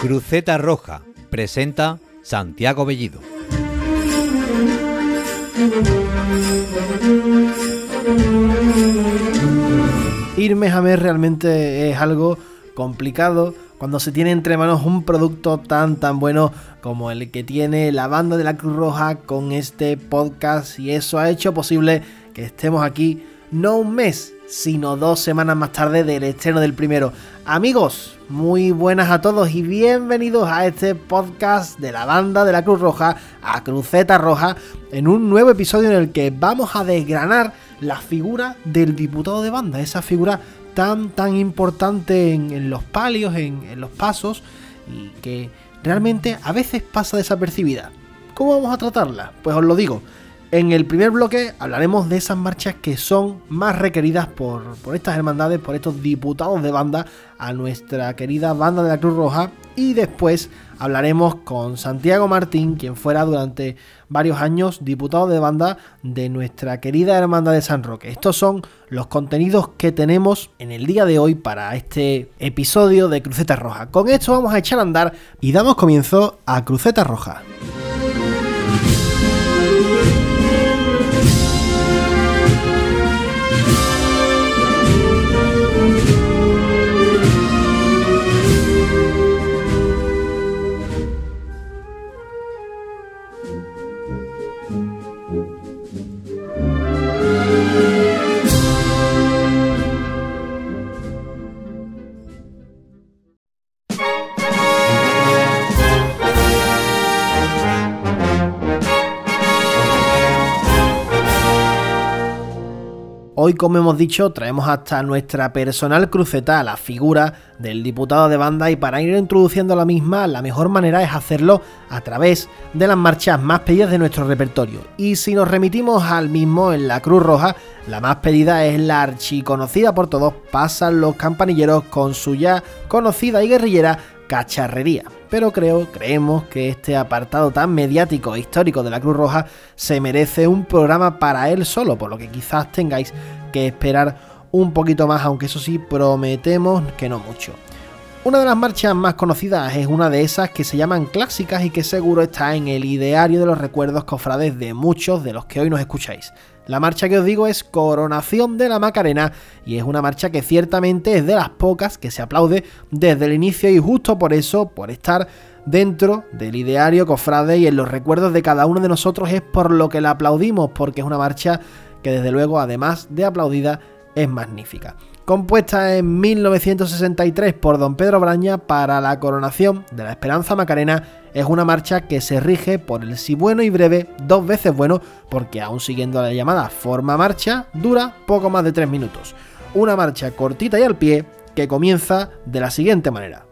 Cruceta Roja presenta Santiago Bellido. Irme a ver realmente es algo complicado cuando se tiene entre manos un producto tan tan bueno como el que tiene la banda de la Cruz Roja con este podcast y eso ha hecho posible que estemos aquí no un mes, sino dos semanas más tarde del estreno del primero. Amigos, muy buenas a todos y bienvenidos a este podcast de la banda de la Cruz Roja, a Cruceta Roja, en un nuevo episodio en el que vamos a desgranar la figura del diputado de banda, esa figura tan tan importante en, los palios, en, en los pasos, y que realmente a veces pasa desapercibida. ¿Cómo vamos a tratarla? Pues os lo digo. En el primer bloque hablaremos de esas marchas que son más requeridas por, estas hermandades, por estos diputados de banda a nuestra querida banda de la Cruz Roja. Y después hablaremos con Santiago Martín, quien fuera durante varios años diputado de banda de nuestra querida hermandad de San Roque. Estos son los contenidos que tenemos en el día de hoy para este episodio de Cruceta Roja. Con esto vamos a echar a andar y damos comienzo a Cruceta Roja. Hoy, como hemos dicho, traemos hasta nuestra personal cruceta, la figura del diputado de banda y para ir introduciendo la misma, la mejor manera es hacerlo a través de las marchas más pedidas de nuestro repertorio. Y si nos remitimos al mismo en la Cruz Roja, la más pedida es la archiconocida por todos, pasan los campanilleros con su ya conocida y guerrillera cacharrería. Pero creo, creemos que este apartado tan mediático e histórico de la Cruz Roja se merece un programa para él solo, por lo que quizás tengáis que esperar un poquito más, aunque eso sí, prometemos que no mucho. Una de las marchas más conocidas es una de esas que se llaman clásicas y que seguro está en el ideario de los recuerdos cofrades de muchos de los que hoy nos escucháis. La marcha que os digo es Coronación de la Macarena y es una marcha que ciertamente es de las pocas que se aplaude desde el inicio y justo por eso, por estar dentro del ideario cofrade y en los recuerdos de cada uno de nosotros es por lo que la aplaudimos, porque es una marcha que desde luego además de aplaudida es magnífica compuesta en 1963 por don Pedro Braña para la coronación de la Esperanza Macarena, es una marcha que se rige por el si bueno y breve, dos veces bueno, porque aún siguiendo la llamada forma marcha, dura poco más de tres minutos. Una marcha cortita y al pie que comienza de la siguiente manera.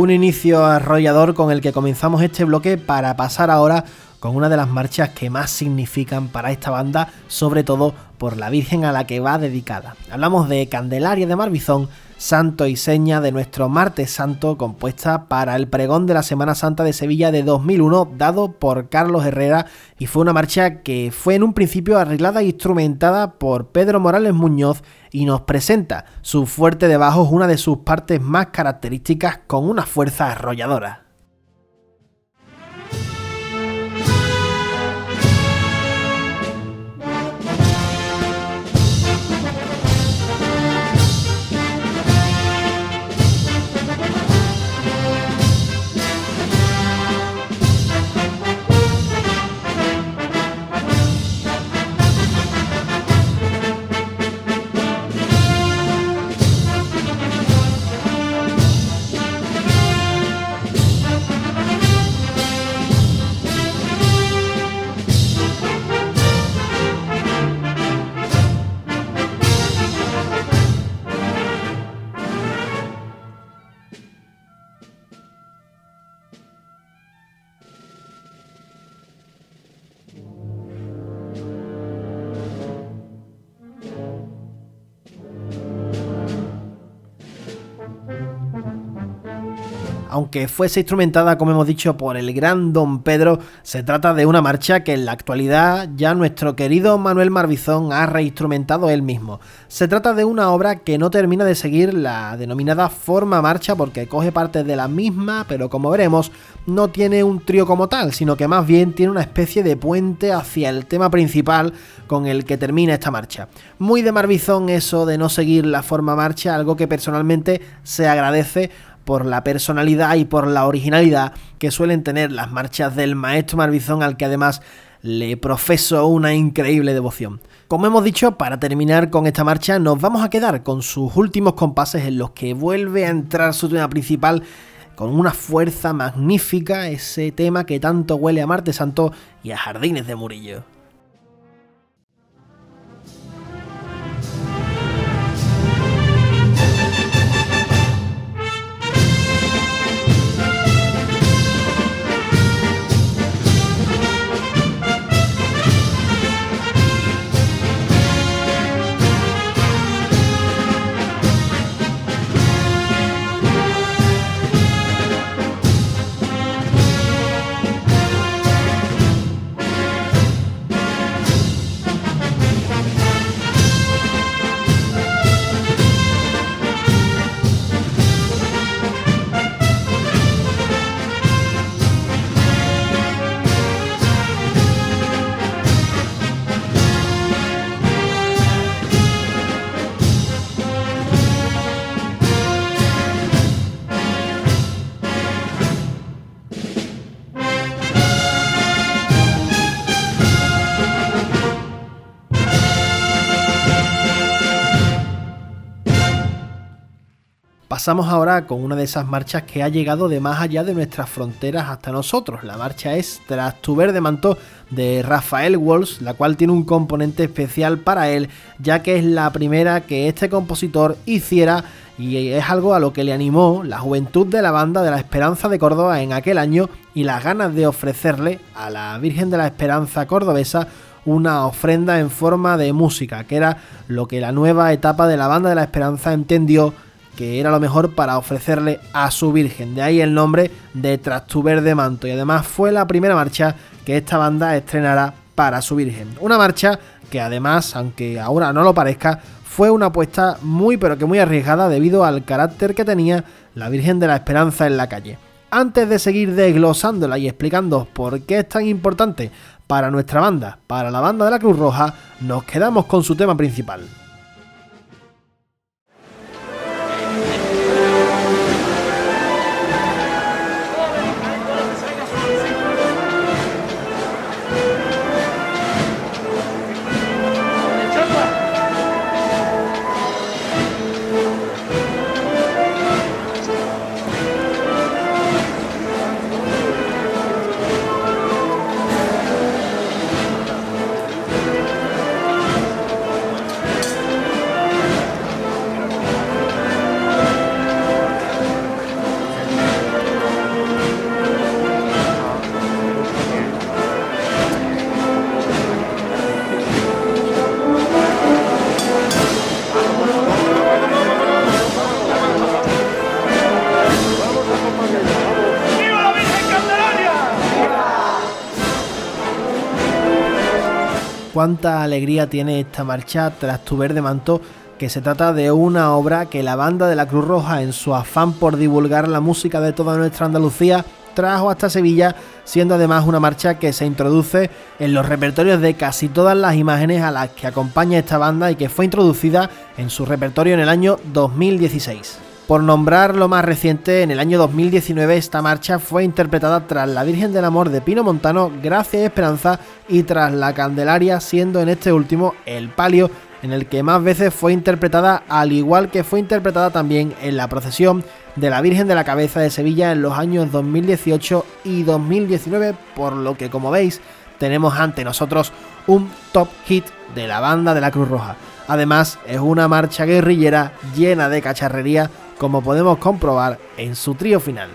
Un inicio arrollador con el que comenzamos este bloque para pasar ahora con una de las marchas que más significan para esta banda, sobre todo por la Virgen a la que va dedicada. Hablamos de Candelaria de Marbizón, santo y seña de nuestro martes santo, compuesta para el pregón de la Semana Santa de Sevilla de 2001, dado por Carlos Herrera, y fue una marcha que fue en un principio arreglada e instrumentada por Pedro Morales Muñoz y nos presenta su fuerte de bajos, una de sus partes más características, con una fuerza arrolladora. Aunque fuese instrumentada, como hemos dicho, por el gran Don Pedro, se trata de una marcha que en la actualidad ya nuestro querido Manuel Marbizón ha reinstrumentado él mismo. Se trata de una obra que no termina de seguir la denominada forma marcha porque coge parte de la misma, pero como veremos, no tiene un trío como tal, sino que más bien tiene una especie de puente hacia el tema principal con el que termina esta marcha. Muy de Marbizón eso de no seguir la forma marcha, algo que personalmente se agradece por la personalidad y por la originalidad que suelen tener las marchas del maestro Marbizón al que además le profeso una increíble devoción. Como hemos dicho, para terminar con esta marcha nos vamos a quedar con sus últimos compases en los que vuelve a entrar su tema principal con una fuerza magnífica, ese tema que tanto huele a Marte Santo y a Jardines de Murillo. Pasamos ahora con una de esas marchas que ha llegado de más allá de nuestras fronteras hasta nosotros. La marcha es Tras tu verde manto de Rafael Walsh, la cual tiene un componente especial para él, ya que es la primera que este compositor hiciera y es algo a lo que le animó la juventud de la banda de la Esperanza de Córdoba en aquel año y las ganas de ofrecerle a la Virgen de la Esperanza cordobesa una ofrenda en forma de música, que era lo que la nueva etapa de la banda de la Esperanza entendió que era lo mejor para ofrecerle a su Virgen. De ahí el nombre de Tras tu verde manto. Y además fue la primera marcha que esta banda estrenará para su Virgen. Una marcha que además, aunque ahora no lo parezca, fue una apuesta muy pero que muy arriesgada debido al carácter que tenía la Virgen de la Esperanza en la calle. Antes de seguir desglosándola y explicando por qué es tan importante para nuestra banda, para la banda de la Cruz Roja, nos quedamos con su tema principal. Cuánta alegría tiene esta marcha tras tu verde manto, que se trata de una obra que la banda de la Cruz Roja, en su afán por divulgar la música de toda nuestra Andalucía, trajo hasta Sevilla, siendo además una marcha que se introduce en los repertorios de casi todas las imágenes a las que acompaña esta banda y que fue introducida en su repertorio en el año 2016. Por nombrar lo más reciente, en el año 2019 esta marcha fue interpretada tras La Virgen del Amor de Pino Montano, Gracia y Esperanza y tras La Candelaria, siendo en este último el palio en el que más veces fue interpretada, al igual que fue interpretada también en la procesión de la Virgen de la Cabeza de Sevilla en los años 2018 y 2019, por lo que como veis tenemos ante nosotros un top hit de la banda de la Cruz Roja. Además, es una marcha guerrillera llena de cacharrería como podemos comprobar en su trío final.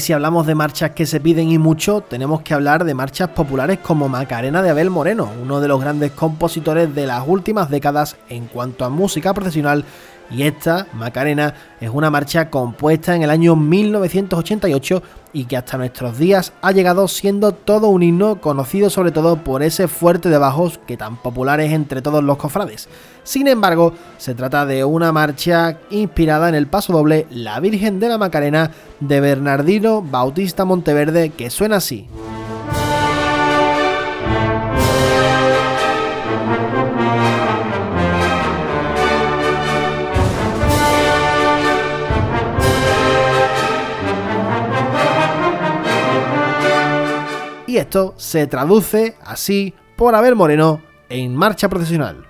Y si hablamos de marchas que se piden y mucho, tenemos que hablar de marchas populares como Macarena de Abel Moreno, uno de los grandes compositores de las últimas décadas en cuanto a música profesional y esta, Macarena, es una marcha compuesta en el año 1988 y que hasta nuestros días ha llegado siendo todo un himno conocido sobre todo por ese fuerte de bajos que tan popular es entre todos los cofrades. Sin embargo, se trata de una marcha inspirada en el paso doble La Virgen de la Macarena de Bernardino Bautista Monteverde que suena así. Y esto se traduce así por Abel Moreno en marcha procesional.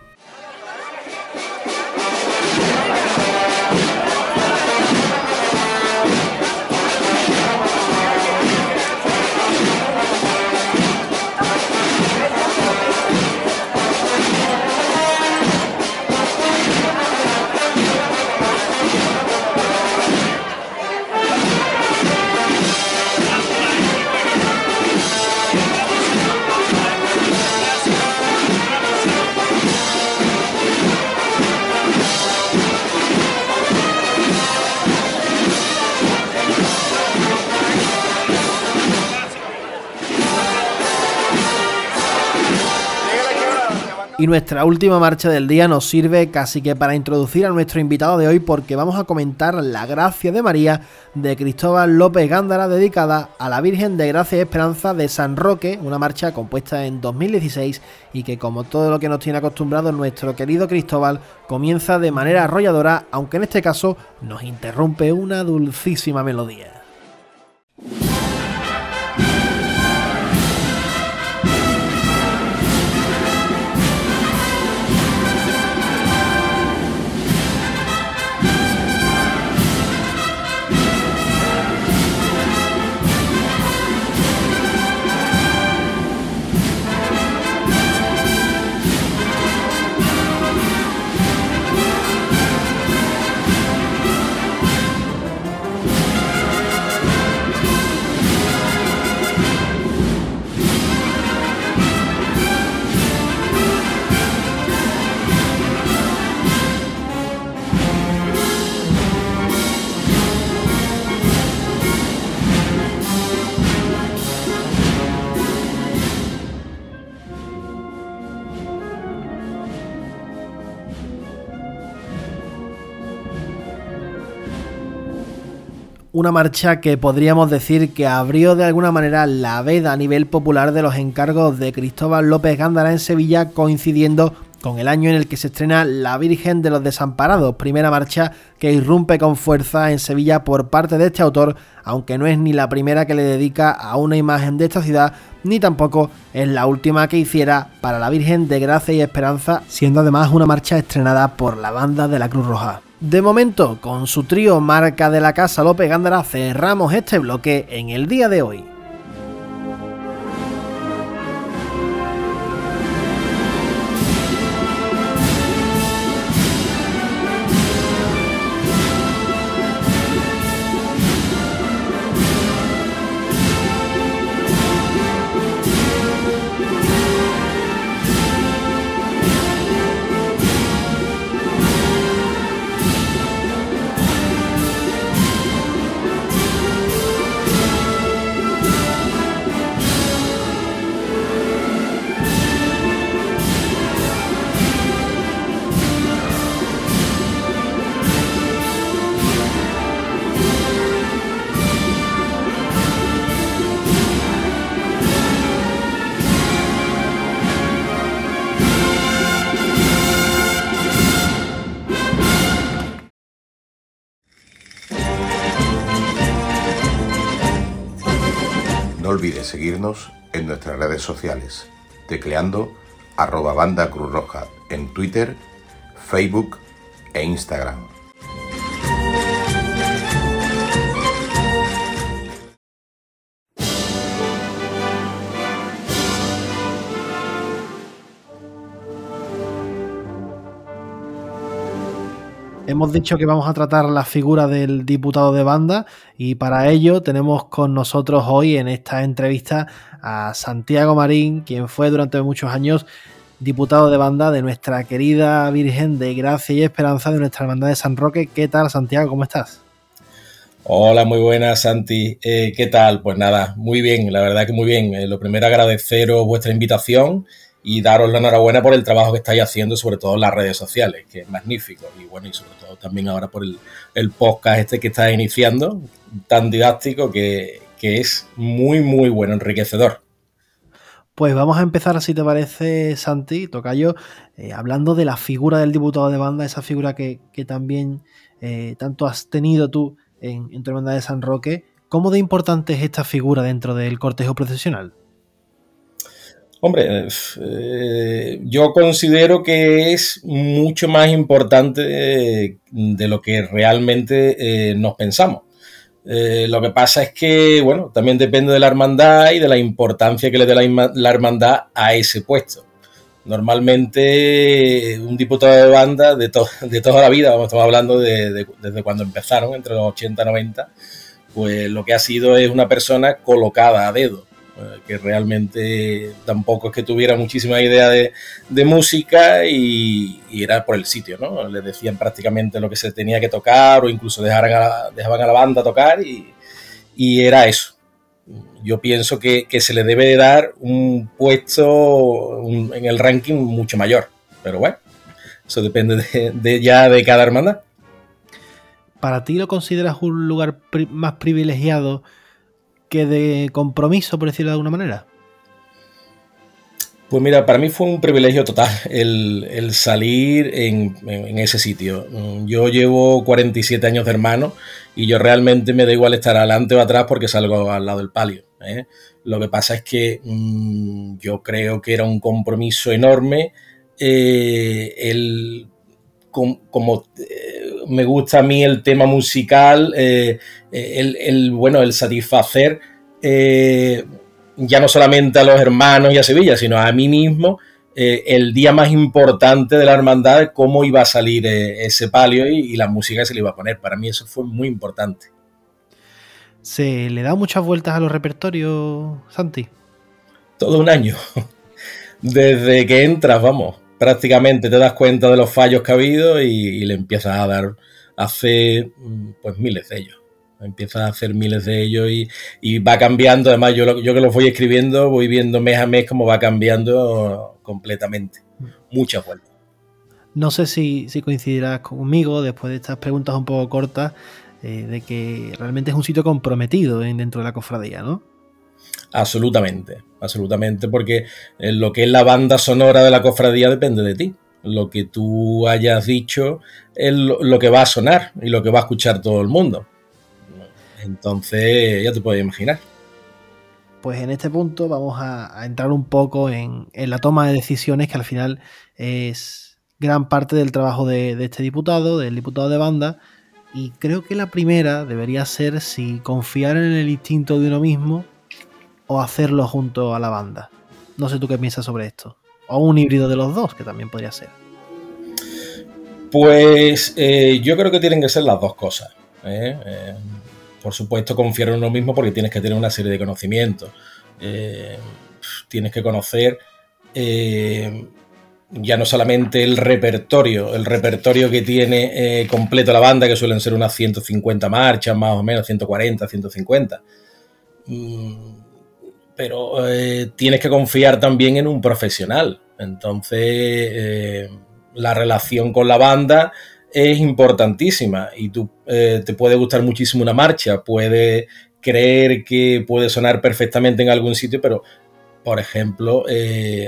Y nuestra última marcha del día nos sirve casi que para introducir a nuestro invitado de hoy porque vamos a comentar la Gracia de María de Cristóbal López Gándara dedicada a la Virgen de Gracia y Esperanza de San Roque, una marcha compuesta en 2016 y que como todo lo que nos tiene acostumbrado nuestro querido Cristóbal comienza de manera arrolladora, aunque en este caso nos interrumpe una dulcísima melodía. Una marcha que podríamos decir que abrió de alguna manera la veda a nivel popular de los encargos de Cristóbal López Gándara en Sevilla, coincidiendo con el año en el que se estrena La Virgen de los Desamparados, primera marcha que irrumpe con fuerza en Sevilla por parte de este autor, aunque no es ni la primera que le dedica a una imagen de esta ciudad, ni tampoco es la última que hiciera para la Virgen de Gracia y Esperanza, siendo además una marcha estrenada por la banda de la Cruz Roja. De momento, con su trío marca de la casa López Gándara, cerramos este bloque en el día de hoy. Seguirnos en nuestras redes sociales, tecleando arroba banda Cruz Roja en Twitter, Facebook e Instagram. Hemos dicho que vamos a tratar la figura del diputado de banda y para ello tenemos con nosotros hoy en esta entrevista a Santiago Marín, quien fue durante muchos años diputado de banda de nuestra querida Virgen de Gracia y Esperanza de nuestra hermandad de San Roque. ¿Qué tal, Santiago? ¿Cómo estás? Hola, muy buenas, Santi. Eh, ¿Qué tal? Pues nada, muy bien, la verdad que muy bien. Eh, lo primero, agradeceros vuestra invitación y daros la enhorabuena por el trabajo que estáis haciendo, sobre todo en las redes sociales, que es magnífico. Y bueno, y sobre todo también ahora por el, podcast este que estás iniciando, tan didáctico que, es muy, muy bueno, enriquecedor. Pues vamos a empezar, si te parece, Santi, Tocayo, eh, hablando de la figura del diputado de banda, esa figura que, también eh, tanto has tenido tú en, en tu hermandad de San Roque. ¿Cómo de importante es esta figura dentro del cortejo procesional? Hombre, eh, yo considero que es mucho más importante de, lo que realmente eh, nos pensamos. Eh, lo que pasa es que, bueno, también depende de la hermandad y de la importancia que le dé la, hermandad a ese puesto. Normalmente, un diputado de banda de, de toda la vida, vamos, estamos hablando de, desde cuando empezaron, entre los 80 y 90, pues lo que ha sido es una persona colocada a dedo eh, que realmente tampoco es que tuviera muchísima idea de, música y, era por el sitio, ¿no? Le decían prácticamente lo que se tenía que tocar o incluso dejaran dejaban a la banda tocar y, era eso. Yo pienso que, se le debe dar un puesto en el ranking mucho mayor, pero bueno, eso depende de, ya de cada hermandad. ¿Para ti lo consideras un lugar más privilegiado que de compromiso, por decirlo de alguna manera? Pues mira, para mí fue un privilegio total el, salir en, ese sitio. Yo llevo 47 años de hermano y yo realmente me da igual estar adelante o atrás porque salgo al lado del palio. ¿eh? Lo que pasa es que mm, yo creo que era un compromiso enorme eh, el, como eh, me gusta a mí el tema musical, eh, eh, el, bueno, el satisfacer ya no solamente a los hermanos y a Sevilla, sino a mí mismo, el día más importante de la hermandad, cómo iba a salir ese palio y, la música que se le iba a poner. Para mí eso fue muy importante. ¿Se le da muchas vueltas a los repertorios, Santi? Todo un año. Desde que entras, vamos prácticamente te das cuenta de los fallos que ha habido y, le empiezas a dar, a mm, pues miles de ellos. Empiezas a hacer miles de ellos y, va cambiando. Además, yo, yo que los voy escribiendo, voy viendo mes a mes cómo va cambiando completamente. Muchas vueltas. No sé si, coincidirás conmigo después de estas preguntas un poco cortas, eh, de que realmente es un sitio comprometido dentro de la cofradía, ¿no? Absolutamente, absolutamente, porque eh, lo que es la banda sonora de la cofradía depende de ti. Lo que tú hayas dicho es lo que va a sonar y lo que va a escuchar todo el mundo. Entonces, ya te puedes imaginar. Pues en este punto vamos a, entrar un poco en, la toma de decisiones que al final es gran parte del trabajo de, de este diputado, del diputado de banda, y creo que la primera debería ser si confiar en el instinto de uno mismo o hacerlo junto a la banda. No sé tú qué piensas sobre esto. O un híbrido de los dos, que también podría ser. Pues eh, yo creo que tienen que ser las dos cosas. ¿eh? Eh, por supuesto, confiar en uno mismo porque tienes que tener una serie de conocimientos. tienes que conocer ya no solamente el repertorio, el repertorio que tiene completo la banda, que suelen ser unas 150 marchas, más o menos, 140, 150 pero eh, tienes que confiar también en un profesional. Entonces, eh, la relación con la banda es importantísima y tú eh, te puede gustar muchísimo una marcha, puede creer que puede sonar perfectamente en algún sitio, pero, por ejemplo,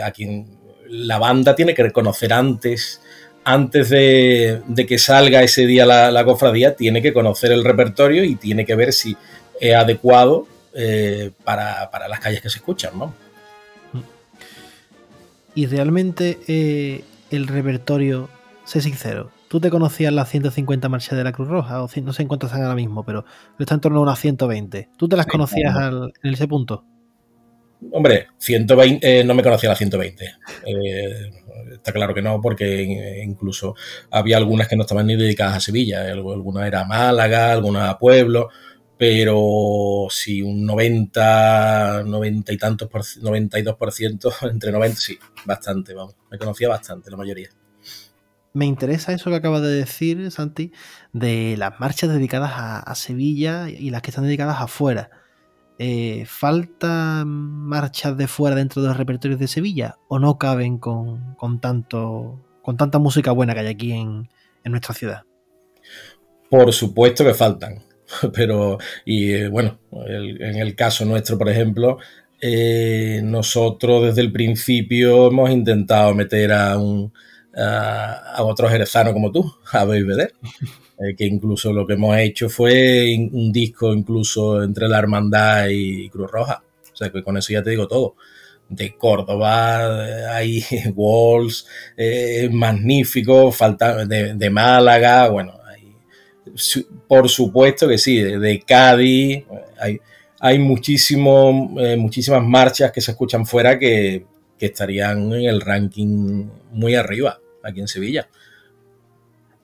aquí la banda tiene que reconocer antes antes de, que salga ese día la, cofradía, tiene que conocer el repertorio y tiene que ver si es adecuado eh, para, las calles que se escuchan, ¿no? Y realmente eh, el repertorio, sé sincero, ¿tú te conocías las 150 marchas de la Cruz Roja? O no sé en cuántas están ahora mismo, pero está en torno a unas 120. ¿Tú te las conocías en ese punto? Hombre, 120, eh, no me conocía la 120. Eh, está claro que no, porque incluso había algunas que no estaban ni dedicadas a Sevilla. Alguna era a Málaga, alguna a Pueblo, pero si un 90, 90 y tantos, por, 92%, entre 90, sí, bastante, vamos. Me conocía bastante la mayoría. Me interesa eso que acabas de decir, Santi, de las marchas dedicadas a Sevilla y las que están dedicadas afuera eh, ¿faltan marchas de fuera dentro de los repertorios de Sevilla o no caben con, tanto, con tanta música buena que hay aquí en, nuestra ciudad? Por supuesto que faltan, pero y eh, bueno, en el caso nuestro, por ejemplo, eh, nosotros desde el principio hemos intentado meter a un a, otro jerezano como tú, a Belvedere. Eh, que incluso lo que hemos hecho fue un disco incluso entre la Hermandad y Cruz Roja. O sea, que con eso ya te digo todo. De Córdoba, eh, hay Walls, eh, magnífico, falta de, Málaga, bueno, por supuesto que sí, de, Cádiz, hay, hay muchísimas marchas que se escuchan fuera que, que estarían en el ranking muy arriba, aquí en Sevilla.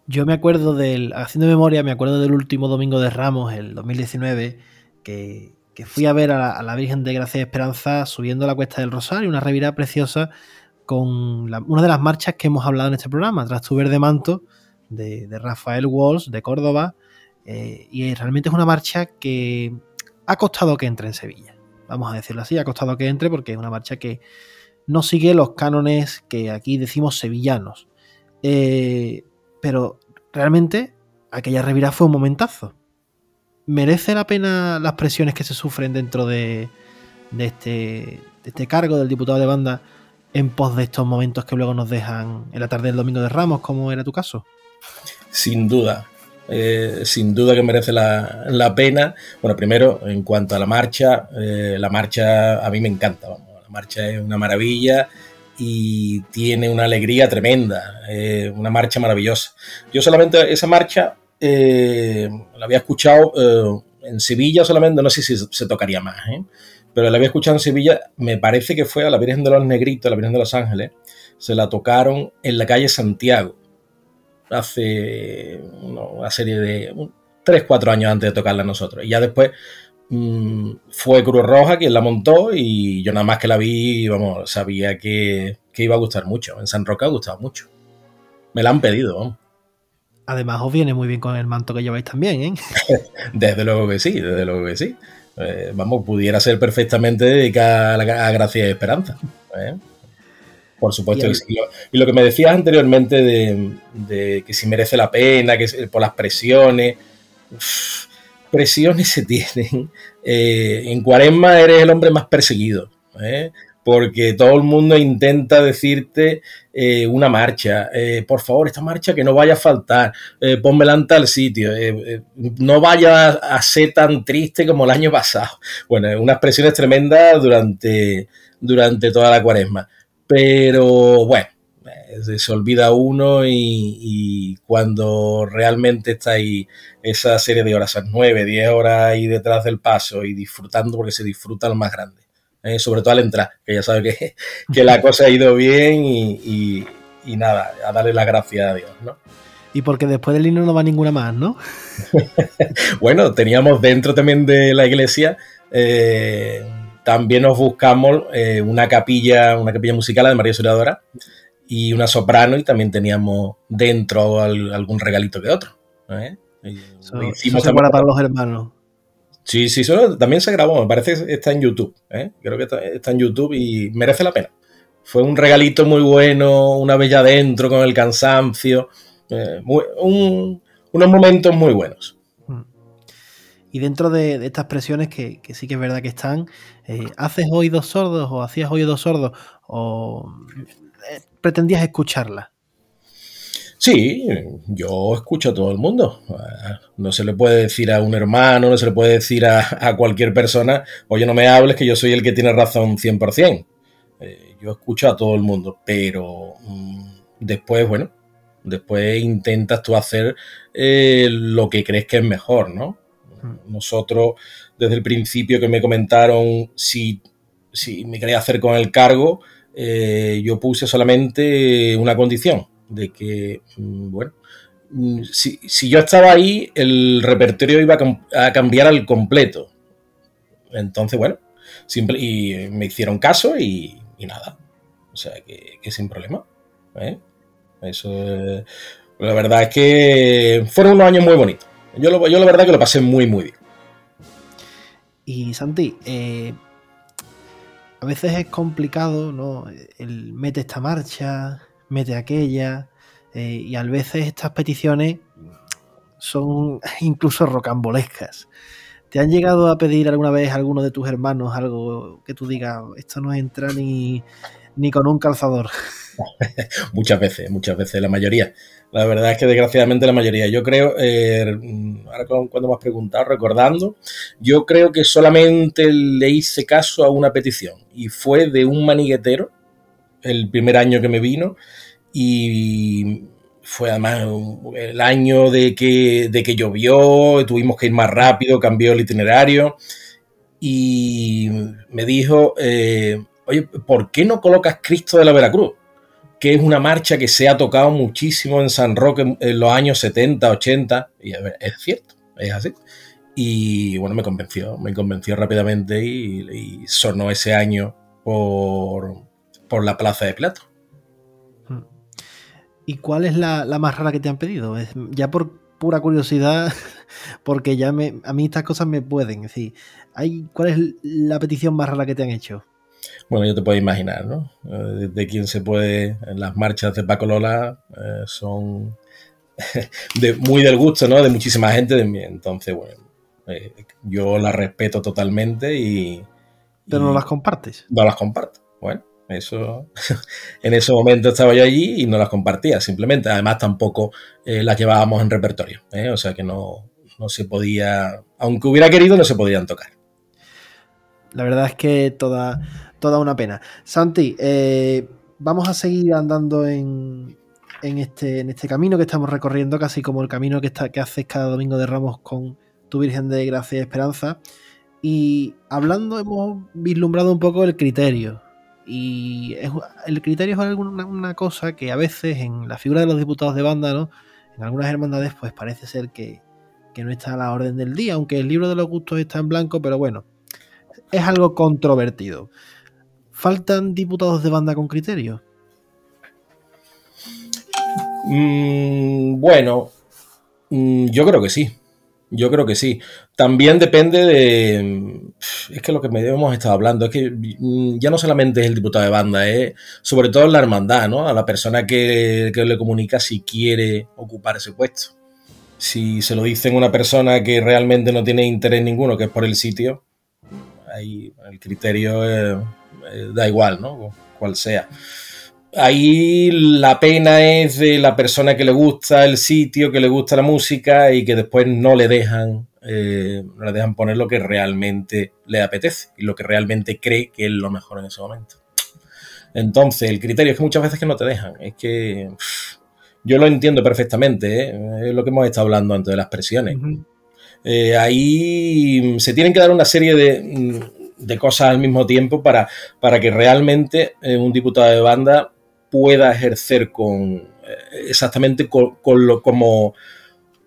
Yo me acuerdo del, haciendo memoria, me acuerdo del último domingo de Ramos, el 2019, que, fui a ver a la, Virgen de Gracia y Esperanza subiendo la Cuesta del Rosario, una revirada preciosa con una de las marchas que hemos hablado en este programa, Tras tu verde manto, de, Rafael Walsh, de Córdoba, eh, y realmente es una marcha que ha costado que entre en Sevilla. Vamos a decirlo así, ha costado que entre porque es una marcha que no sigue los cánones que aquí decimos sevillanos. Eh, pero realmente aquella revirada fue un momentazo. ¿Merece la pena las presiones que se sufren dentro de, este, este cargo del diputado de banda en pos de estos momentos que luego nos dejan en la tarde del domingo de Ramos, como era tu caso? Sin duda, eh, sin duda que merece la, pena. Bueno, primero, en cuanto a la marcha, eh, la marcha a mí me encanta, la marcha es una maravilla y tiene una alegría tremenda, eh, una marcha maravillosa. Yo solamente esa marcha la había escuchado en Sevilla solamente, no sé si se, tocaría más, pero la había escuchado en Sevilla, me parece que fue a la Virgen de los Negritos, la Virgen de los Ángeles, se la tocaron en la calle Santiago, hace una serie de 3, 4 años antes de tocarla nosotros. Y ya después Mm, fue Cruz Roja quien la montó y yo nada más que la vi, vamos, sabía que, iba a gustar mucho. En San Roque ha gustado mucho. Me la han pedido. Además os viene muy bien con el manto que lleváis también, ¿eh? desde luego que sí, desde luego que sí. Eh, vamos, pudiera ser perfectamente dedicada a, Gracia y Esperanza. ¿eh? Por supuesto que sí. Y lo que me decías anteriormente de, que si merece la pena, que por las presiones presiones se tienen. Eh, en Cuaresma eres el hombre más perseguido, ¿eh? porque todo el mundo intenta decirte eh, una marcha. por favor, esta marcha que no vaya a faltar, ponmela en tal sitio, no vaya a ser tan triste como el año pasado. Bueno, unas presiones tremendas durante, durante toda la Cuaresma. Pero bueno, se olvida uno y, cuando realmente está ahí esa serie de horas, esas 9, 10 horas ahí detrás del paso y disfrutando porque se disfruta lo más grande. ¿eh? sobre todo al entrar, que ya sabe que, que la cosa ha ido bien y, nada, a darle las gracias a Dios, ¿no? Y porque después del himno no va ninguna más, ¿no? bueno, teníamos dentro también de la iglesia, eh, también nos buscamos eh, una capilla, una capilla musical de María Soledadora, y una soprano y también teníamos dentro algún regalito que otro. ¿eh? hicimos para los hermanos. Sí, sí, eso también se grabó, me parece que está en YouTube. ¿eh? Creo que está, en YouTube y merece la pena. Fue un regalito muy bueno, una bella adentro con el cansancio, eh, unos momentos muy buenos. Mm. Y dentro de, estas presiones que, sí que es verdad que están, ¿haces oídos sordos o hacías oídos sordos? ¿O pretendías escucharla? Sí, yo escucho a todo el mundo. No se le puede decir a un hermano, no se le puede decir a, cualquier persona, oye, no me hables que yo soy el que tiene razón 100%. Eh, yo escucho a todo el mundo, pero mm, después, bueno, después intentas tú hacer eh, lo que crees que es mejor, ¿no? Mm. Nosotros, desde el principio que me comentaron si si me quería hacer con el cargo, eh, yo puse solamente una condición de que, mm, bueno, mm, si, yo estaba ahí, el repertorio iba a, cambiar al completo. Entonces, bueno, simple, y me hicieron caso y, nada. O sea, que, sin problema. ¿eh? Eso, la verdad es que fueron unos años muy bonitos. Yo, lo, yo la verdad que lo pasé muy, muy bien. Y Santi, eh, a veces es complicado, ¿no? El mete esta marcha, mete aquella, eh, y a veces estas peticiones son incluso rocambolescas. ¿Te han llegado a pedir alguna vez a alguno de tus hermanos algo que tú digas, esto no entra ni, ni con un calzador? muchas veces, muchas veces, la mayoría. La verdad es que desgraciadamente la mayoría. Yo creo, eh, ahora cuando me has preguntado, recordando, yo creo que solamente le hice caso a una petición y fue de un maniguetero el primer año que me vino y fue además el año de que, de que llovió, tuvimos que ir más rápido, cambió el itinerario y me dijo, eh, oye, ¿por qué no colocas Cristo de la Veracruz? que es una marcha que se ha tocado muchísimo en San Roque en los años 70, 80, y es cierto, es así. Y bueno, me convenció, me convenció rápidamente y, sonó ese año por, por, la Plaza de Plato. Hmm. ¿Y cuál es la, más rara que te han pedido? Ya por pura curiosidad, porque ya me, a mí estas cosas me pueden. decir, ¿cuál es la petición más rara que te han hecho? Bueno, yo te puedo imaginar, ¿no? Eh, de, quién se puede, las marchas de Paco Lola eh, son de, muy del gusto, ¿no? De muchísima gente. De, entonces, bueno, eh, yo las respeto totalmente y... Pero no las compartes. No las comparto. Bueno, eso en ese momento estaba yo allí y no las compartía, simplemente. Además, tampoco las llevábamos en repertorio. O sea que no, no se podía, aunque hubiera querido, no se podían tocar. La verdad es que toda toda una pena. Santi, eh, vamos a seguir andando en, este, en este camino que estamos recorriendo, casi como el camino que, está, que haces cada domingo de Ramos con tu Virgen de Gracia y Esperanza. Y hablando, hemos vislumbrado un poco el criterio. Y el criterio es alguna, una cosa que a veces en la figura de los diputados de banda, ¿no? En algunas hermandades, pues parece ser que, que no está a la orden del día, aunque el libro de los gustos está en blanco, pero bueno, es algo controvertido. ¿Faltan diputados de banda con criterio? Mm, bueno, mm, yo creo que sí. Yo creo que sí. También depende de. Es que lo que hemos estado hablando es que mm, ya no solamente es el diputado de banda, es sobre todo la hermandad, ¿no? A la persona que, le comunica si quiere ocupar ese puesto. Si se lo dicen una persona que realmente no tiene interés ninguno, que es por el sitio, ahí el criterio es eh, da igual, ¿no? Cual sea. Ahí la pena es de la persona que le gusta el sitio, que le gusta la música y que después no le dejan, eh, no le dejan poner lo que realmente le apetece y lo que realmente cree que es lo mejor en ese momento. Entonces, el criterio es que muchas veces que no te dejan. Es que yo lo entiendo perfectamente, ¿eh? es lo que hemos estado hablando antes de las presiones. ahí se tienen que dar una serie de, de cosas al mismo tiempo para, para que realmente eh, un diputado de banda pueda ejercer con eh, exactamente con, lo, como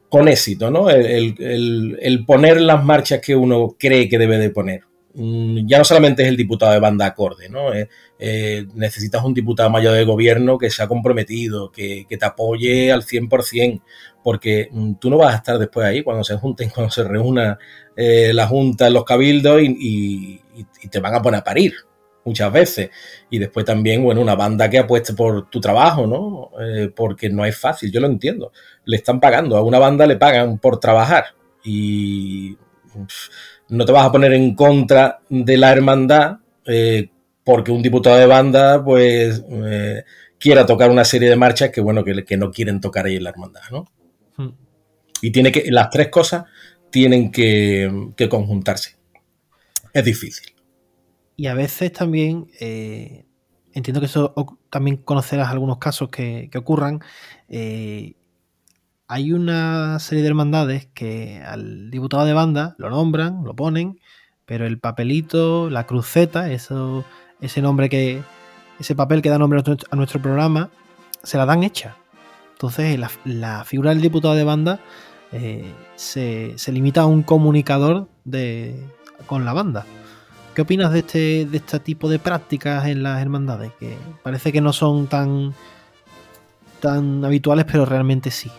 con éxito, ¿no? El, poner las marchas que uno cree que debe de poner. Mm, ya no solamente es el diputado de banda acorde, ¿no? Eh, necesitas un diputado mayor de gobierno que se ha comprometido, que, te apoye al 100%, porque mm, tú no vas a estar después ahí cuando se junten, cuando se reúna la Junta en los cabildos y, y, te van a poner a parir muchas veces. Y después también, bueno, una banda que apueste por tu trabajo, ¿no? Eh, porque no es fácil, yo lo entiendo. Le están pagando, a una banda le pagan por trabajar y no te vas a poner en contra de la hermandad eh, porque un diputado de banda, pues, eh, quiera tocar una serie de marchas que, bueno, que, que no quieren tocar ahí en la hermandad, ¿no? Hmm. Y tiene que, las tres cosas tienen que, que conjuntarse es difícil. Y a veces también, eh, entiendo que eso también conocerás algunos casos que, ocurran. Eh, hay una serie de hermandades que al diputado de banda lo nombran, lo ponen, pero el papelito, la cruceta, eso, ese nombre que, ese papel que da nombre a nuestro, programa, se la dan hecha. Entonces la, figura del diputado de banda eh, se, limita a un comunicador de, con la banda. ¿Qué opinas de este, de este tipo de prácticas en las hermandades? Que parece que no son tan, tan habituales, pero realmente sí.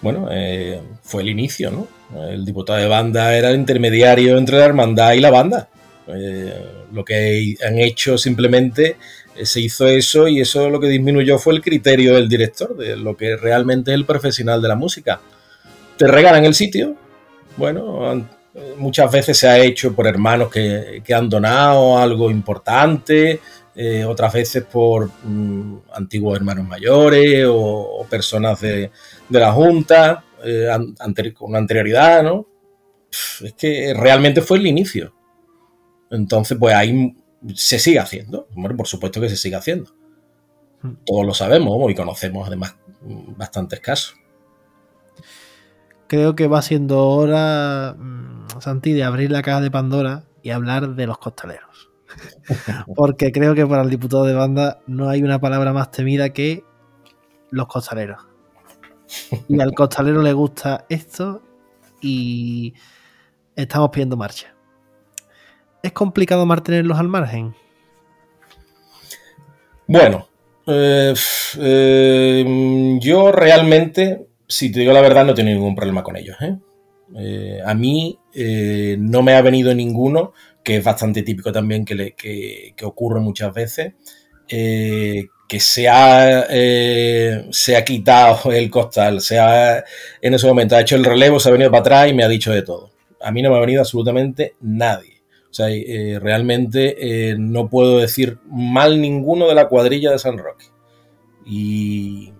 Bueno, eh, fue el inicio, ¿no? El diputado de banda era el intermediario entre la hermandad y la banda. Eh, lo que han hecho simplemente se hizo eso y eso lo que disminuyó fue el criterio del director, de lo que realmente es el profesional de la música. Te regalan el sitio, bueno, muchas veces se ha hecho por hermanos que, han donado algo importante, otras veces por mm, antiguos hermanos mayores o personas de, de la Junta eh, con anterioridad, ¿no? Es que realmente fue el inicio. Entonces, pues ahí se sigue haciendo. Bueno, por supuesto que se sigue haciendo. Hmm. Todos lo sabemos y conocemos además bastantes casos. Creo que va siendo hora, mm, Santi, de abrir la caja de Pandora y hablar de los costaleros. Porque creo que para el diputado de banda no hay una palabra más temida que los costaleros. Y al costalero le gusta esto y estamos pidiendo marcha. ¿Es complicado mantenerlos al margen? Bueno, eh, eh, yo realmente, si te digo la verdad, no tengo ningún problema con ellos. ¿eh? a mí no me ha venido ninguno, que es bastante típico también que, que ocurre muchas veces, que se ha, eh, se ha quitado el costal, se ha, en ese momento ha hecho el relevo, se ha venido para atrás y me ha dicho de todo. A mí no me ha venido absolutamente nadie. O sea, eh, realmente eh, no puedo decir mal ninguno de la cuadrilla de San Roque. Y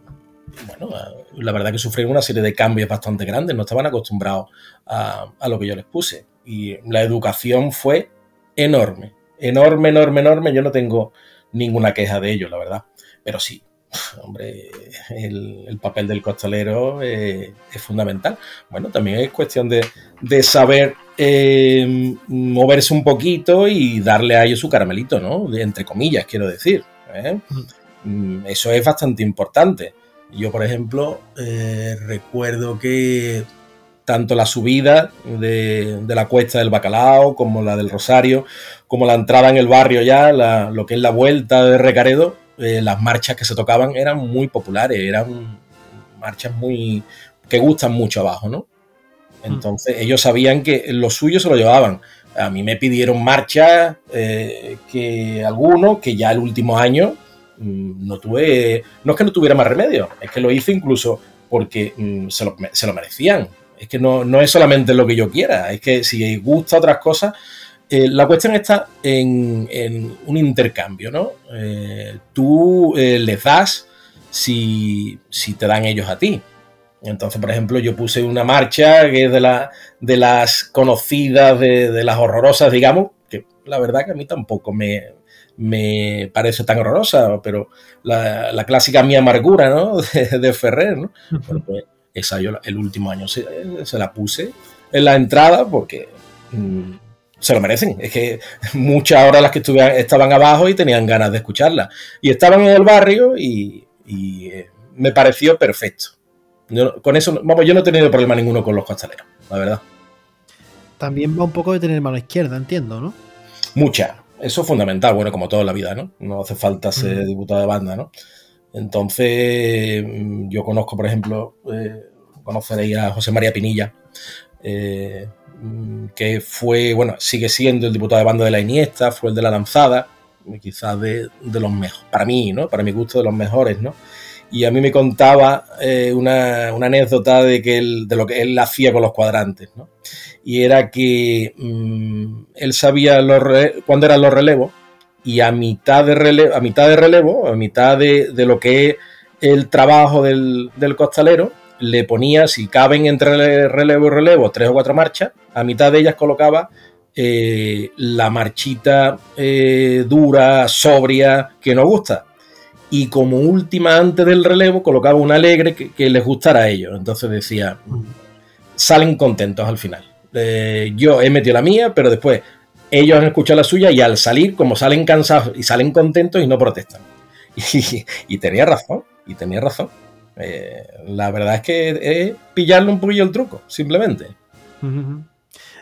bueno, la verdad que sufrieron una serie de cambios bastante grandes, no estaban acostumbrados a, a lo que yo les puse. Y la educación fue enorme, enorme, enorme, enorme. Yo no tengo ninguna queja de ello, la verdad. Pero sí, hombre, el, papel del costalero eh, es fundamental. Bueno, también es cuestión de, saber eh, moverse un poquito y darle a ellos su caramelito, ¿no? entre comillas, quiero decir. ¿eh? Mm, eso es bastante importante. Yo, por ejemplo, recuerdo que tanto la subida de, la cuesta del Bacalao como la del Rosario, como la entrada en el barrio ya, lo que es la vuelta de Recaredo, eh, las marchas que se tocaban eran muy populares, eran marchas muy que gustan mucho abajo, ¿no? Entonces ellos sabían que lo suyo se lo llevaban. A mí me pidieron marchas eh, que algunos, que ya el último año mm, no tuve, no es que no tuviera más remedio, es que lo hice incluso porque mm, se, lo, merecían. Es que no, no es solamente lo que yo quiera, es que si gusta otras cosas, eh, la cuestión está en, un intercambio, ¿no? Eh, tú eh, les das si, te dan ellos a ti. Entonces, por ejemplo, yo puse una marcha que es de, la, de las conocidas, de, las horrorosas, digamos, que la verdad que a mí tampoco me, parece tan horrorosa, pero la, clásica Mi Amargura, ¿no? De, Ferrer, ¿no? pues esa yo el último año se, la puse en la entrada porque... Mm, se lo merecen. Es que muchas horas las que estaban abajo y tenían ganas de escucharla. Y estaban en el barrio y, eh, me pareció perfecto. con eso, vamos, yo no he tenido problema ninguno con los costaleros, la verdad. También va un poco de tener mano izquierda, entiendo, ¿no? Mucha. Eso es fundamental, bueno, como toda la vida, ¿no? No hace falta ser diputado de banda, ¿no? Entonces, mm, yo conozco, por ejemplo, eh, conoceréis a José María Pinilla, eh, Mm, que fue, bueno, sigue siendo el diputado de banda de la Iniesta, fue el de la lanzada, quizás de, los mejores, para mí, ¿no? Para mi gusto, de los mejores, ¿no? Y a mí me contaba eh, una, anécdota de, que de lo que él hacía con los cuadrantes, ¿no? Y era que mm, él sabía cuándo eran los relevos y a mitad de relevo, a mitad de, relevo, a mitad de, lo que es el trabajo del, del costalero, le ponía, si caben entre relevo y relevo, tres o cuatro marchas, a mitad de ellas colocaba eh, la marchita eh, dura, sobria, que nos gusta. Y como última antes del relevo colocaba una alegre que, les gustara a ellos. Entonces decía, salen contentos al final. eh, yo he metido la mía, pero después ellos han escuchado la suya y al salir, como salen cansados y salen contentos y no protestan. Y, tenía razón, y tenía razón. Eh, la verdad es que es pillarle un poquillo el truco, simplemente.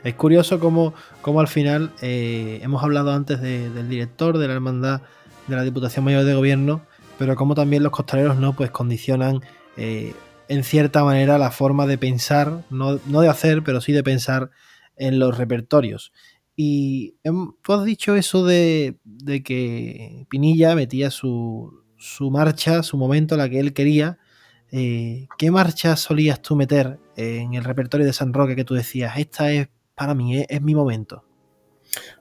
Es curioso cómo, al final eh, hemos hablado antes del director de la hermandad de la Diputación Mayor de Gobierno, pero cómo también los costaleros no pues condicionan eh, en cierta manera la forma de pensar, no, de hacer, pero sí de pensar en los repertorios. Y em, tú has dicho eso de, que Pinilla metía su, su, marcha, su momento, la que él quería. Eh, ¿Qué marcha solías tú meter en el repertorio de San Roque que tú decías, esta es para mí, es, mi momento?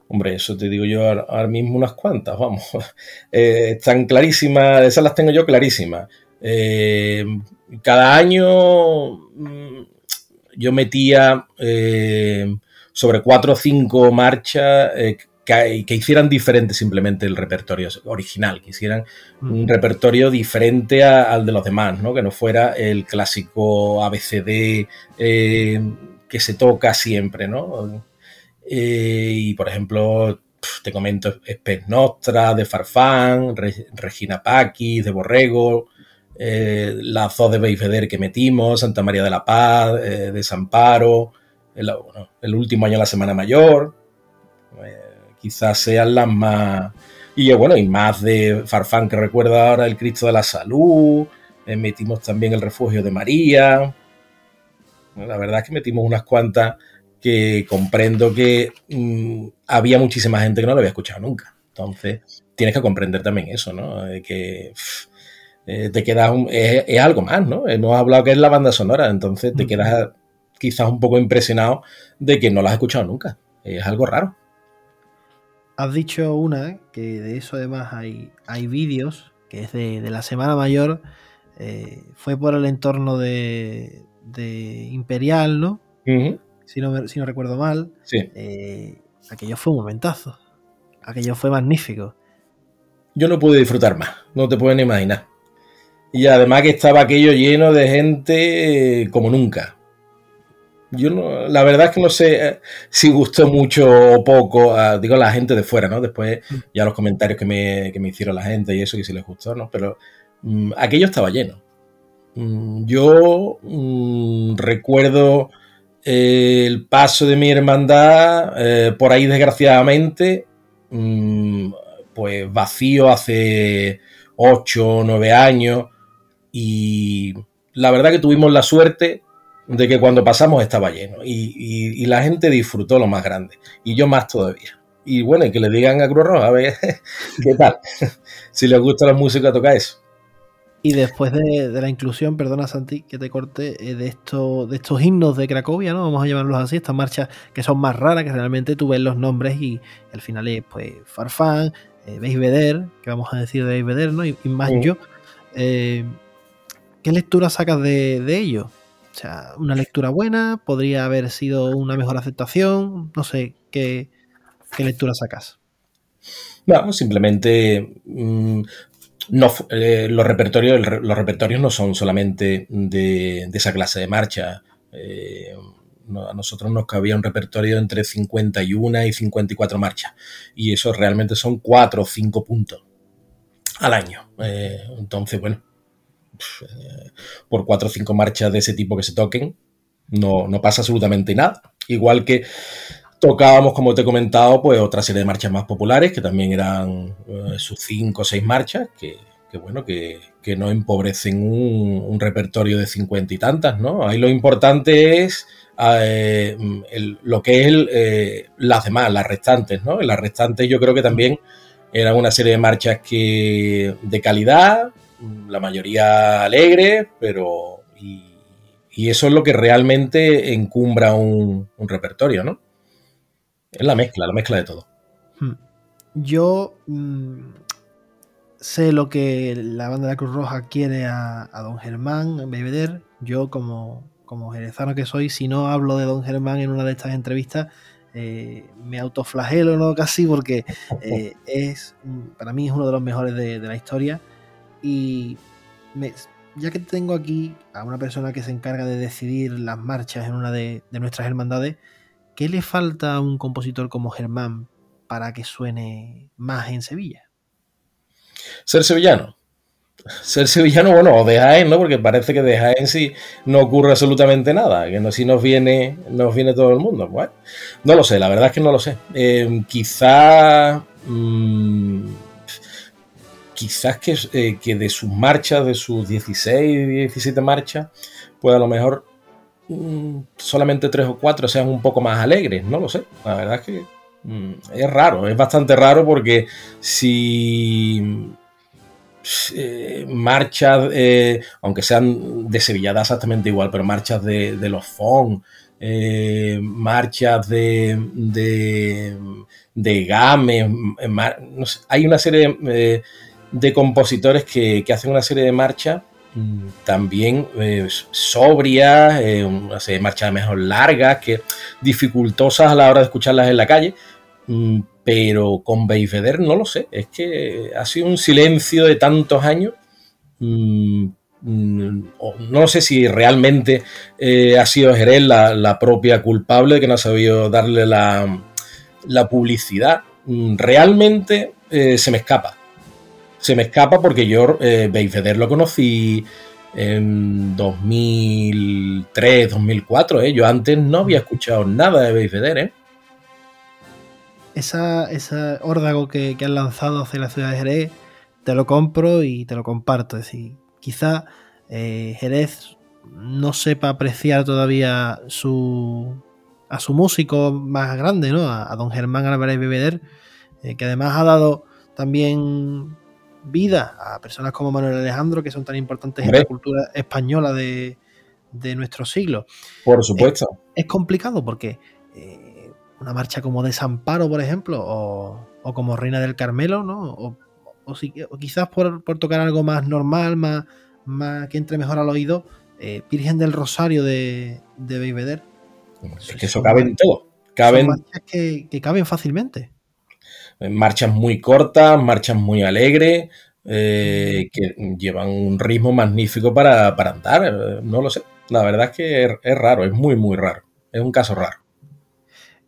Hombre, eso te digo yo ahora mismo unas cuantas, vamos. Eh, están clarísimas, esas las tengo yo clarísimas. Eh, cada año mm, yo metía eh, sobre cuatro o cinco marchas que, hicieran diferente simplemente el repertorio original, que hicieran un repertorio diferente al de los demás, ¿no? que no fuera el clásico ABCD que se toca siempre. ¿no? Y por ejemplo, te comento Spes Nostra, de Farfán, Regina Paquis, de Borrego, eh, la ZO de Beifeder que metimos, Santa María de la Paz, eh, Desamparo, el, último año la Semana Mayor, eh, quizás sean las más... Y bueno, y más de Farfán que recuerda ahora el Cristo de la Salud, metimos también el Refugio de María. La verdad es que metimos unas cuantas que comprendo que mm, había muchísima gente que no lo había escuchado nunca. Entonces, tienes que comprender también eso, ¿no? que eh, te quedas, es, algo más, ¿no? Hemos hablado que es la banda sonora, entonces te quedas quizás un poco impresionado de que no la has escuchado nunca. Es algo raro. Has dicho una, que de eso además hay, hay vídeos, que es de, la Semana Mayor, eh, fue por el entorno de, Imperial, ¿no? Si ¿no? Si no recuerdo mal. Sí. Eh, aquello fue un momentazo. Aquello fue magnífico. Yo no pude disfrutar más, no te pueden imaginar. Y además que estaba aquello lleno de gente eh, como nunca. Yo no, la verdad es que no sé eh, si gustó mucho o poco, a, digo, la gente de fuera, ¿no? Después ya los comentarios que me, hicieron la gente y eso, que si les gustó, ¿no? Pero mm, aquello estaba lleno. Mm, yo mm, recuerdo eh, el paso de mi hermandad por ahí, desgraciadamente, pues vacío hace 8 o 9 años y la verdad que tuvimos la suerte de que cuando pasamos estaba lleno y, la gente disfrutó lo más grande y yo más todavía. Y bueno, y que le digan a Cruz Roja, a ver qué tal, si les gusta la música, toca eso. Y después de, la inclusión, perdona Santi que te corte, eh, de, esto, de estos himnos de Cracovia, ¿no? Vamos a llamarlos así, estas marchas que son más raras, que realmente tú ves los nombres y al final es pues Farfán, eh, Beder, que vamos a decir de ¿no? Y, más yo. Eh, ¿Qué lectura sacas de, ello? O sea, una lectura buena, podría haber sido una mejor aceptación, no sé, ¿qué, lectura sacas? No, simplemente mm, no, eh, los, repertorios, los repertorios no son solamente de, esa clase de marcha. Eh, a nosotros nos cabía un repertorio entre 51 y 54 marchas. Y eso realmente son 4 o 5 puntos al año. Eh, entonces, bueno, por cuatro o cinco marchas de ese tipo que se toquen, no, no pasa absolutamente nada. Igual que tocábamos, como te he comentado, pues otra serie de marchas más populares, que también eran eh, sus cinco o seis marchas, que, bueno, que, no empobrecen un, repertorio de cincuenta y tantas, ¿no? Ahí lo importante es eh, lo que es las demás, las restantes, ¿no? Las restantes yo creo que también eran una serie de marchas que de calidad, la mayoría alegre, pero... Y, eso es lo que realmente encumbra un, repertorio, ¿no? Es la mezcla, la mezcla de todo. Hmm. Yo mm, sé lo que la banda de la Cruz Roja quiere a, Don Germán Bebeder. Yo, como, como jerezano que soy, si no hablo de Don Germán en una de estas entrevistas, eh, me autoflagelo. Casi, porque eh, es, para mí es uno de los mejores de la historia. Y ya que tengo aquí a una persona que se encarga de decidir las marchas en una de, nuestras hermandades, ¿qué le falta a un compositor como Germán para que suene más en Sevilla? Ser sevillano. Ser sevillano, bueno, o de Jaén, ¿no? Porque parece que de Jaén sí no ocurre absolutamente nada, que no, si nos viene, nos viene todo el mundo. Bueno, no lo sé, la verdad es que no lo sé. Eh, quizá... Mmm, quizás que, eh, que, de sus marchas, de sus 16, 17 marchas, pues a lo mejor mmm, solamente tres o cuatro sean un poco más alegres, no lo sé. La verdad es que mmm, es raro, es bastante raro porque si eh, marchas, eh, aunque sean de Sevilla, da exactamente igual, pero marchas de, los FON, eh, marchas de, de, de Game, hay una serie de, compositores que, que, hacen una serie de marchas mm, también eh, sobrias, eh, de marchas mejor largas, que dificultosas a la hora de escucharlas en la calle, mm, pero con Beifeder no lo sé, es que ha sido un silencio de tantos años. Mmm, no sé si realmente eh, ha sido Jerez la, propia culpable de que no ha sabido darle la, la publicidad. Mm, realmente eh, se me escapa. Se me escapa porque yo eh, lo conocí en 2003, 2004. ¿eh? Yo antes no había escuchado nada de Beifeder. ¿eh? esa, esa órdago que, han lanzado hacia la ciudad de Jerez, te lo compro y te lo comparto. Es decir, quizá eh, Jerez no sepa apreciar todavía su, a su músico más grande, ¿no? A, a don Germán Álvarez Bebeder, eh, que además ha dado también vida a personas como Manuel Alejandro, que son tan importantes en la cultura española de, de nuestro siglo. Por supuesto. Es, es complicado porque eh, una marcha como Desamparo, por ejemplo, o, o como Reina del Carmelo, ¿no? O, o, si, o quizás por, por, tocar algo más normal, más, más que entre mejor al oído, eh, Virgen del Rosario de, de. Es que eso cabe en todo. Caben, son marchas que, que, caben fácilmente. Marchas muy cortas, marchas muy alegres, eh, que llevan un ritmo magnífico para, para andar. No lo sé. La verdad es que es, es raro, es muy, muy raro. Es un caso raro.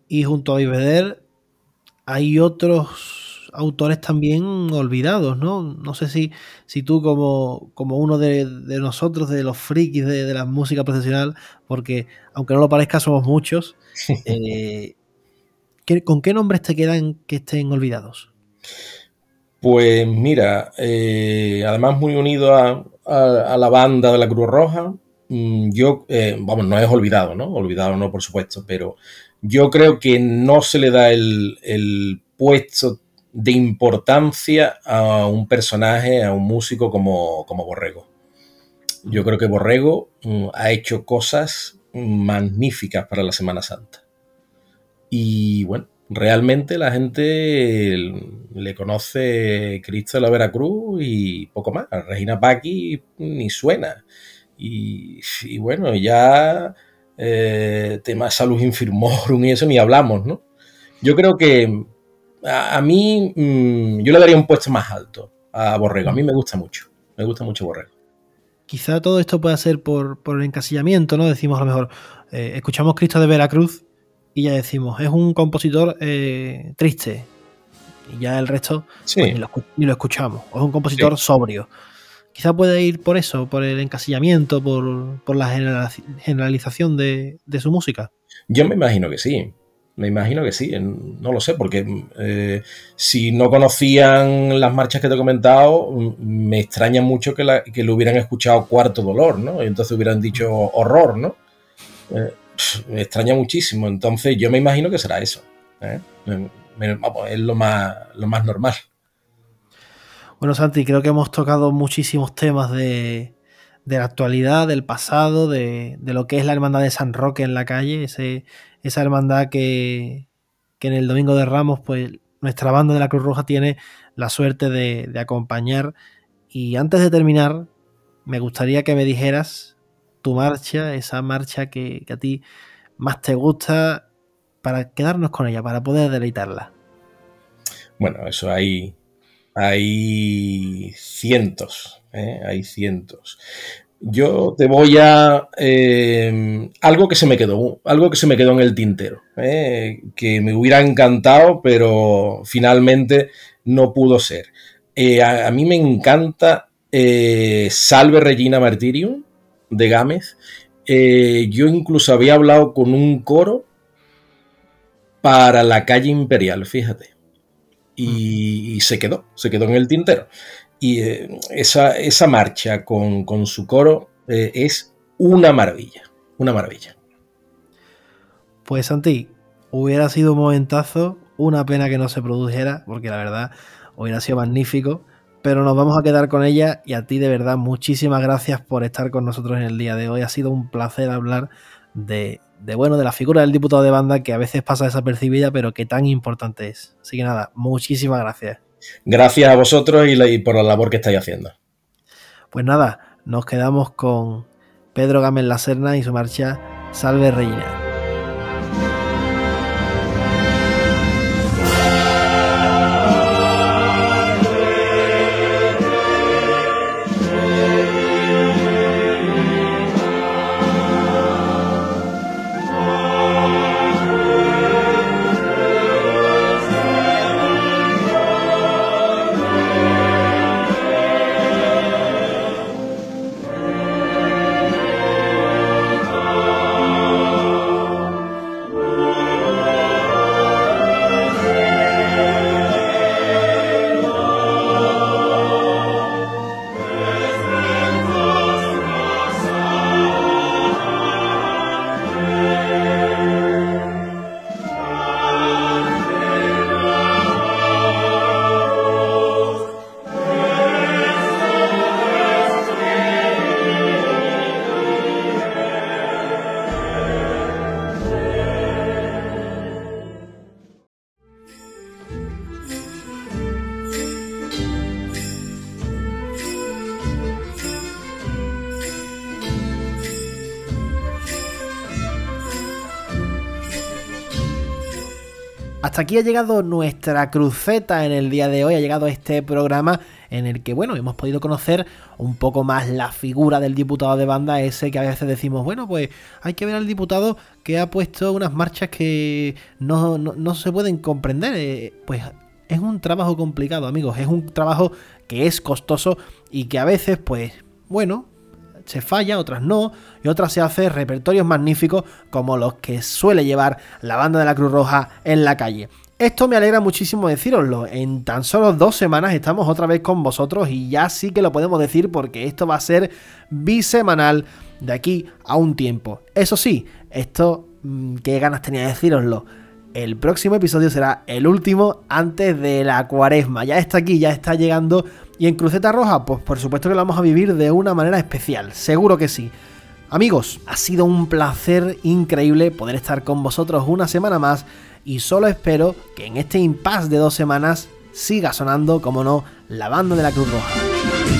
Y junto a Iveder hay otros autores también olvidados, ¿no? No sé si, si tú como, como uno de, de, nosotros, de los frikis de, de, la música profesional, porque aunque no lo parezca somos muchos, eh, ¿qué, ¿con qué nombres te quedan que estén olvidados? Pues mira, eh, además muy unido a, la banda de la Cruz Roja, mm, yo, eh, vamos, no es olvidado, ¿no? Olvidado no, por supuesto, pero yo creo que no se le da el, puesto de importancia a un personaje, a un músico como, como Borrego. Yo creo que Borrego um, ha hecho cosas magníficas para la Semana Santa. Y bueno, realmente la gente le conoce Cristo de la Veracruz y poco más. Regina Paqui ni suena. Y, bueno, ya eh, temas salud infirmorum y eso ni hablamos, ¿no? Yo creo que a, mí mmm, yo le daría un puesto más alto a Borrego. A mí me gusta mucho, me gusta mucho Borrego. Quizá todo esto pueda ser por, por el encasillamiento, ¿no? Decimos a lo mejor, eh, escuchamos Cristo de Veracruz y ya decimos, es un compositor eh, triste. Y ya el resto sí. pues, ni, lo, ni, lo, escuchamos. O es un compositor sí. sobrio quizá puede ir por eso, por el encasillamiento, por, por la generalización de, de, su música. Yo me imagino que sí. Me imagino que sí, no lo sé, porque eh, si no conocían las marchas que te he comentado, me extraña mucho que, la, que lo hubieran escuchado Cuarto Dolor, ¿no? Y entonces hubieran dicho horror, ¿no? Eh, me extraña muchísimo, entonces yo me imagino que será eso. ¿eh? Es lo más, lo más normal. Bueno, Santi, creo que hemos tocado muchísimos temas de, de la actualidad, del pasado, de, de, lo que es la hermandad de San Roque en la calle, ese, esa hermandad que, que, en el Domingo de Ramos, pues nuestra banda de la Cruz Roja tiene la suerte de, de acompañar. Y antes de terminar, me gustaría que me dijeras marcha, esa marcha que, a ti más te gusta, para quedarnos con ella, para poder deleitarla. Bueno, eso hay hay cientos, ¿eh? hay cientos. Yo te voy a. Eh, algo que se me quedó, algo que se me quedó en el tintero, eh, que me hubiera encantado, pero finalmente no pudo ser. Eh, a, mí me encanta Salve Regina Martirium de Gámez. yo incluso había hablado con un coro para la calle imperial, fíjate. Y, se quedó, se quedó en el tintero. Y eh, esa, esa, marcha con, su coro eh, es una maravilla, una maravilla. Pues Santi, hubiera sido un momentazo, una pena que no se produjera, porque la verdad hubiera sido magnífico, pero nos vamos a quedar con ella y a ti de verdad muchísimas gracias por estar con nosotros en el día de hoy. Ha sido un placer hablar de, de bueno, de la figura del diputado de banda que a veces pasa desapercibida, pero que tan importante es. Así que nada, muchísimas gracias. Gracias a vosotros y, por la labor que estáis haciendo. Pues nada, nos quedamos con Pedro Gámez La Serna y su marcha Salve Reina. Hasta aquí ha llegado nuestra cruceta en el día de hoy, ha llegado este programa en el que, bueno, hemos podido conocer un poco más la figura del diputado de banda, ese que a veces decimos, bueno, pues hay que ver al diputado que ha puesto unas marchas que no, no se pueden comprender. Eh, pues es un trabajo complicado, amigos, es un trabajo que es costoso y que a veces, pues, bueno, se falla, otras no, y otras se hace repertorios magníficos como los que suele llevar la banda de la Cruz Roja en la calle. Esto me alegra muchísimo deciroslo. En tan solo dos semanas estamos otra vez con vosotros y ya sí que lo podemos decir porque esto va a ser bisemanal de aquí a un tiempo. Eso sí, esto, mm, qué ganas tenía de deciroslo. El próximo episodio será el último antes de la cuaresma. Ya está aquí, ya está llegando y en Cruceta Roja, pues por supuesto que lo vamos a vivir de una manera especial, seguro que sí. Amigos, ha sido un placer increíble poder estar con vosotros una semana más y solo espero que en este impasse de dos semanas siga sonando, como no, la banda de la Cruz Roja.